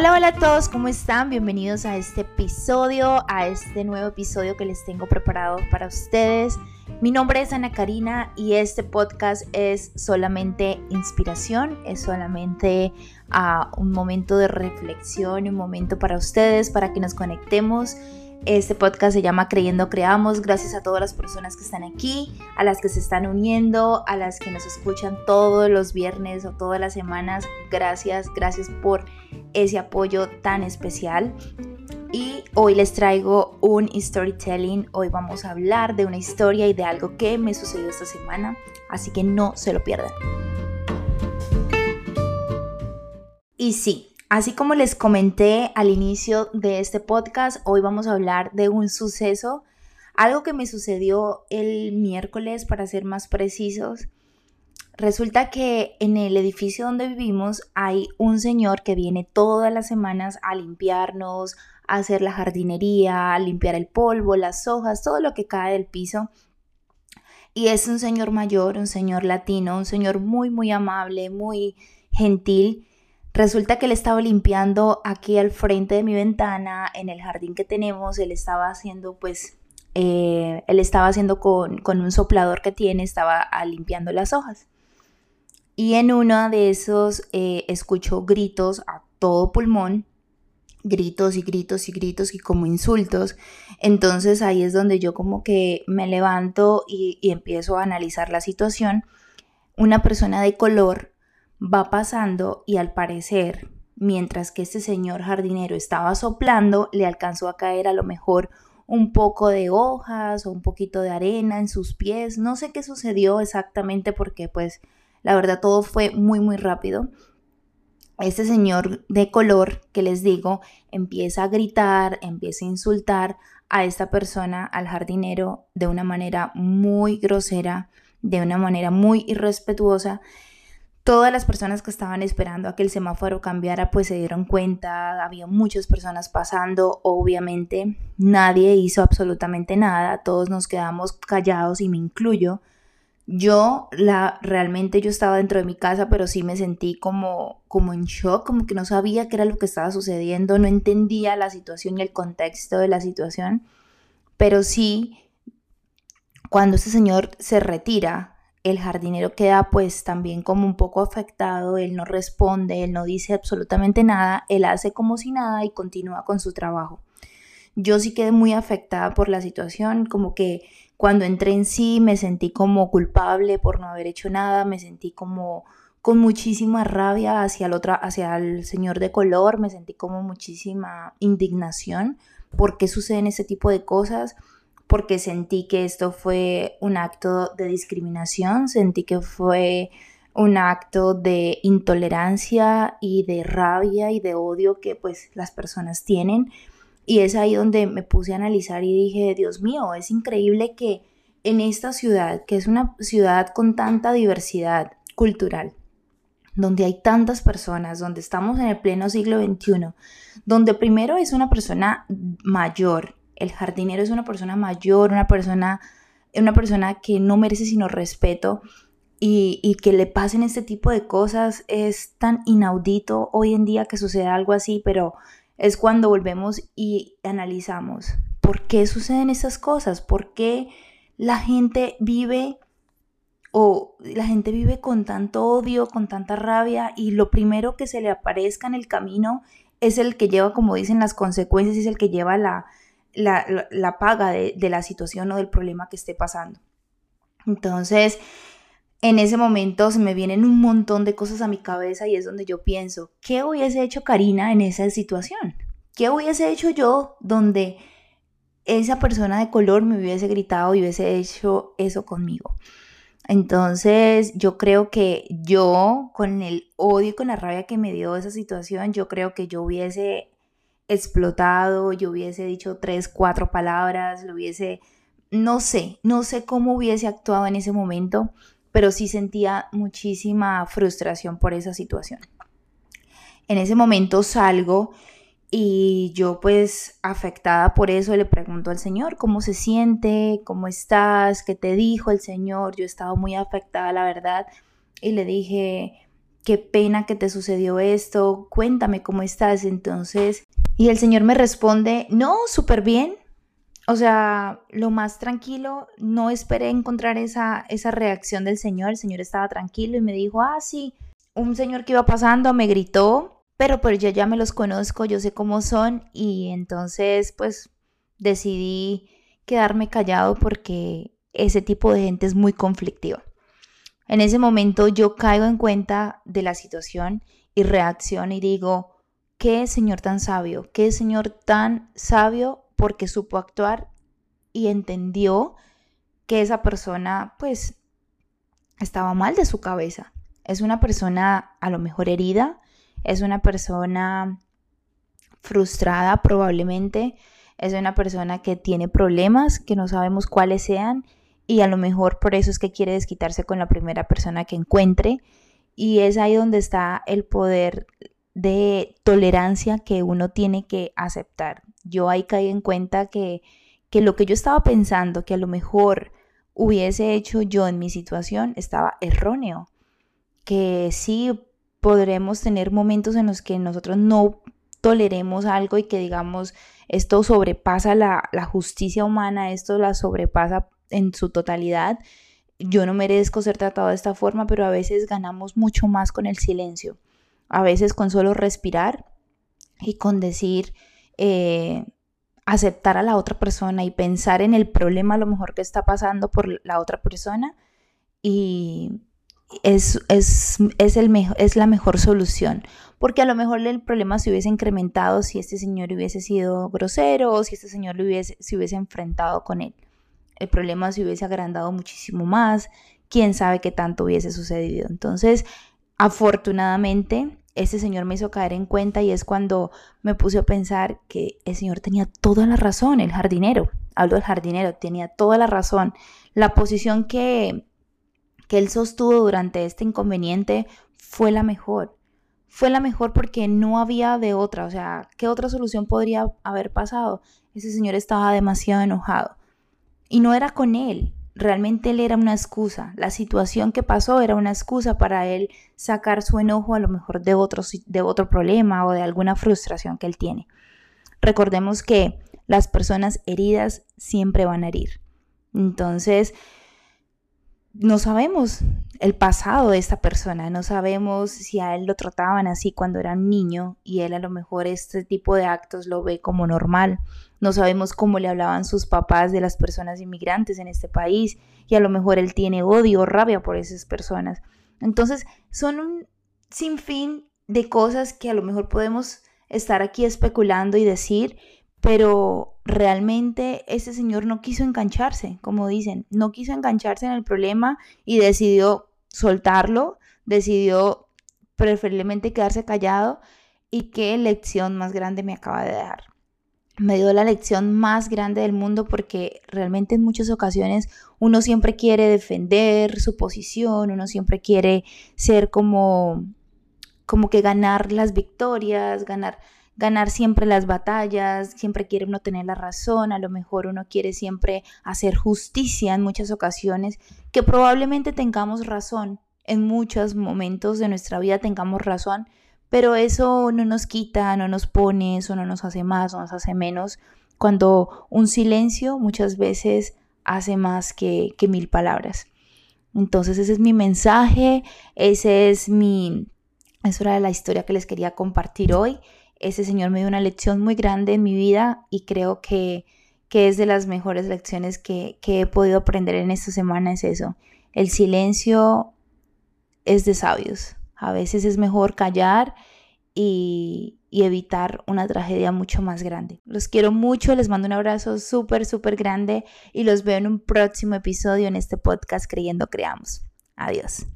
Hola, hola a todos, ¿cómo están? Bienvenidos a este episodio, a este nuevo episodio que les tengo preparado para ustedes. Mi nombre es Ana Karina y este podcast es solamente inspiración, es solamente uh, un momento de reflexión, un momento para ustedes, para que nos conectemos este podcast se llama Creyendo Creamos. Gracias a todas las personas que están aquí, a las que se están uniendo, a las que nos escuchan todos los viernes o todas las semanas. Gracias, gracias por ese apoyo tan especial. Y hoy les traigo un storytelling. Hoy vamos a hablar de una historia y de algo que me sucedió esta semana. Así que no se lo pierdan. Y sí, Así como les comenté al inicio de este podcast, hoy vamos a hablar de un suceso, algo que me sucedió el miércoles para ser más precisos. Resulta que en el edificio donde vivimos hay un señor que viene todas las semanas a limpiarnos, a hacer la jardinería, a limpiar el polvo, las hojas, todo lo que cae del piso. Y es un señor mayor, un señor latino, un señor muy, muy amable, muy gentil Resulta que él estaba limpiando aquí al frente de mi ventana, en el jardín que tenemos, él estaba haciendo pues, eh, él estaba haciendo con, un soplador que tiene, estaba ah, limpiando las hojas. Y en uno de esos eh, escuchó gritos a todo pulmón, gritos y gritos y gritos y como insultos. Entonces ahí es donde yo como que me levanto y, y empiezo a analizar la situación. Una persona de color va pasando y al parecer, mientras que este señor jardinero estaba soplando, le alcanzó a caer a lo mejor un poco de hojas o un poquito de arena en sus pies. No sé qué sucedió exactamente porque pues la verdad todo fue muy muy rápido. Este señor de color que les digo empieza a gritar, empieza a insultar a esta persona, al jardinero, de una manera muy grosera, de una manera muy irrespetuosa Todas las personas que estaban esperando a que el semáforo cambiara pues se dieron cuenta, había muchas personas pasando, obviamente nadie hizo absolutamente nada, todos nos quedamos callados y me incluyo. Yo la realmente yo estaba dentro de mi casa, pero sí me sentí como como en shock, como que no sabía qué era lo que estaba sucediendo, no entendía la situación y el contexto de la situación, pero sí cuando este señor se retira el jardinero queda pues también como un poco afectado, él no responde, él no dice absolutamente nada, él hace como si nada y continúa con su trabajo. Yo sí quedé muy afectada por la situación, como que cuando entré en sí me sentí como culpable por no haber hecho nada, me sentí como con muchísima rabia hacia el otro, hacia el señor de color, me sentí como muchísima indignación, ¿por qué suceden ese tipo de cosas? Porque sentí que esto fue un acto de discriminación, sentí que fue un acto de intolerancia y de rabia y de odio que pues las personas tienen. Y es ahí donde me puse a analizar y dije, Dios mío, es increíble que en esta ciudad, que es una ciudad con tanta diversidad cultural, donde hay tantas personas, donde estamos en el pleno siglo XXI, donde primero es una persona mayor el jardinero es una persona mayor, una persona, una persona que no merece sino respeto y, que le pasen este tipo de cosas es tan inaudito hoy en día que suceda algo así, pero es cuando volvemos y analizamos por qué suceden estas cosas, por qué la gente vive o la gente vive con tanto odio, con tanta rabia y lo primero que se le aparezca en el camino es el que lleva, como dicen, las consecuencias, es el que lleva la, la, paga de, de, la situación o del problema que esté pasando. Entonces, en ese momento se me vienen un montón de cosas a mi cabeza y es donde yo pienso, ¿qué hubiese hecho Karina en esa situación? ¿Qué hubiese hecho yo donde esa persona de color me hubiese gritado y hubiese hecho eso conmigo? Entonces, yo creo que yo, con el odio y con la rabia que me dio esa situación, yo creo que yo hubiese explotado, yo hubiese dicho tres, cuatro palabras, lo hubiese, no sé, no sé cómo hubiese actuado en ese momento, pero sí sentía muchísima frustración por esa situación. En ese momento salgo y yo pues afectada por eso le pregunto al Señor cómo se siente, cómo estás, qué te dijo el Señor. Yo estaba muy afectada, la verdad, y le dije, qué pena que te sucedió esto, cuéntame cómo estás. Entonces, y el Señor me responde, no, súper bien. O sea, lo más tranquilo, no esperé encontrar esa, esa reacción del Señor. El Señor estaba tranquilo y me dijo, ah, sí, un señor que iba pasando me gritó, pero pues yo ya me los conozco, yo sé cómo son y entonces pues decidí quedarme callado porque ese tipo de gente es muy conflictiva. En ese momento yo caigo en cuenta de la situación y reacciono y digo, qué Señor tan sabio, qué Señor tan sabio porque supo actuar y entendió que esa persona pues estaba mal de su cabeza. Es una persona a lo mejor herida, es una persona frustrada probablemente, es una persona que tiene problemas que no sabemos cuáles sean y a lo mejor por eso es que quiere desquitarse con la primera persona que encuentre. Y es ahí donde está el poder de tolerancia que uno tiene que aceptar. Yo ahí caí en cuenta que, que lo que yo estaba pensando, que a lo mejor hubiese hecho yo en mi situación, estaba erróneo. Que sí podremos tener momentos en los que nosotros no toleremos algo y que digamos, esto sobrepasa la, la justicia humana, esto la sobrepasa en su totalidad. Yo no merezco ser tratado de esta forma, pero a veces ganamos mucho más con el silencio. A veces con solo respirar y con decir, eh, aceptar a la otra persona y pensar en el problema a lo mejor que está pasando por la otra persona y es, es, es, el es la mejor solución. Porque a lo mejor el problema se hubiese incrementado si este señor hubiese sido grosero o si este señor hubiese, se hubiese enfrentado con él el problema se hubiese agrandado muchísimo más, quién sabe qué tanto hubiese sucedido. Entonces, afortunadamente, ese señor me hizo caer en cuenta y es cuando me puse a pensar que el señor tenía toda la razón, el jardinero, hablo del jardinero, tenía toda la razón. La posición que, que él sostuvo durante este inconveniente fue la mejor. Fue la mejor porque no había de otra, o sea, ¿qué otra solución podría haber pasado? Ese señor estaba demasiado enojado. Y no era con él, realmente él era una excusa. La situación que pasó era una excusa para él sacar su enojo a lo mejor de otro, de otro problema o de alguna frustración que él tiene. Recordemos que las personas heridas siempre van a herir. Entonces, no sabemos el pasado de esta persona, no sabemos si a él lo trataban así cuando era un niño y él a lo mejor este tipo de actos lo ve como normal. No sabemos cómo le hablaban sus papás de las personas inmigrantes en este país y a lo mejor él tiene odio o rabia por esas personas. Entonces, son un sinfín de cosas que a lo mejor podemos estar aquí especulando y decir, pero realmente ese señor no quiso engancharse, como dicen, no quiso engancharse en el problema y decidió soltarlo, decidió preferiblemente quedarse callado y qué lección más grande me acaba de dar. Me dio la lección más grande del mundo porque realmente en muchas ocasiones uno siempre quiere defender su posición, uno siempre quiere ser como como que ganar las victorias, ganar ganar siempre las batallas, siempre quiere uno tener la razón, a lo mejor uno quiere siempre hacer justicia en muchas ocasiones, que probablemente tengamos razón, en muchos momentos de nuestra vida tengamos razón, pero eso no nos quita, no nos pone, eso no nos hace más, no nos hace menos, cuando un silencio muchas veces hace más que, mil palabras. Entonces ese es mi mensaje, ese es mi, eso era la historia que les quería compartir hoy ese Señor me dio una lección muy grande en mi vida y creo que, que es de las mejores lecciones que, que he podido aprender en esta semana, es eso. El silencio es de sabios. A veces es mejor callar y, y, evitar una tragedia mucho más grande. Los quiero mucho, les mando un abrazo súper, súper grande y los veo en un próximo episodio en este podcast Creyendo Creamos. Adiós.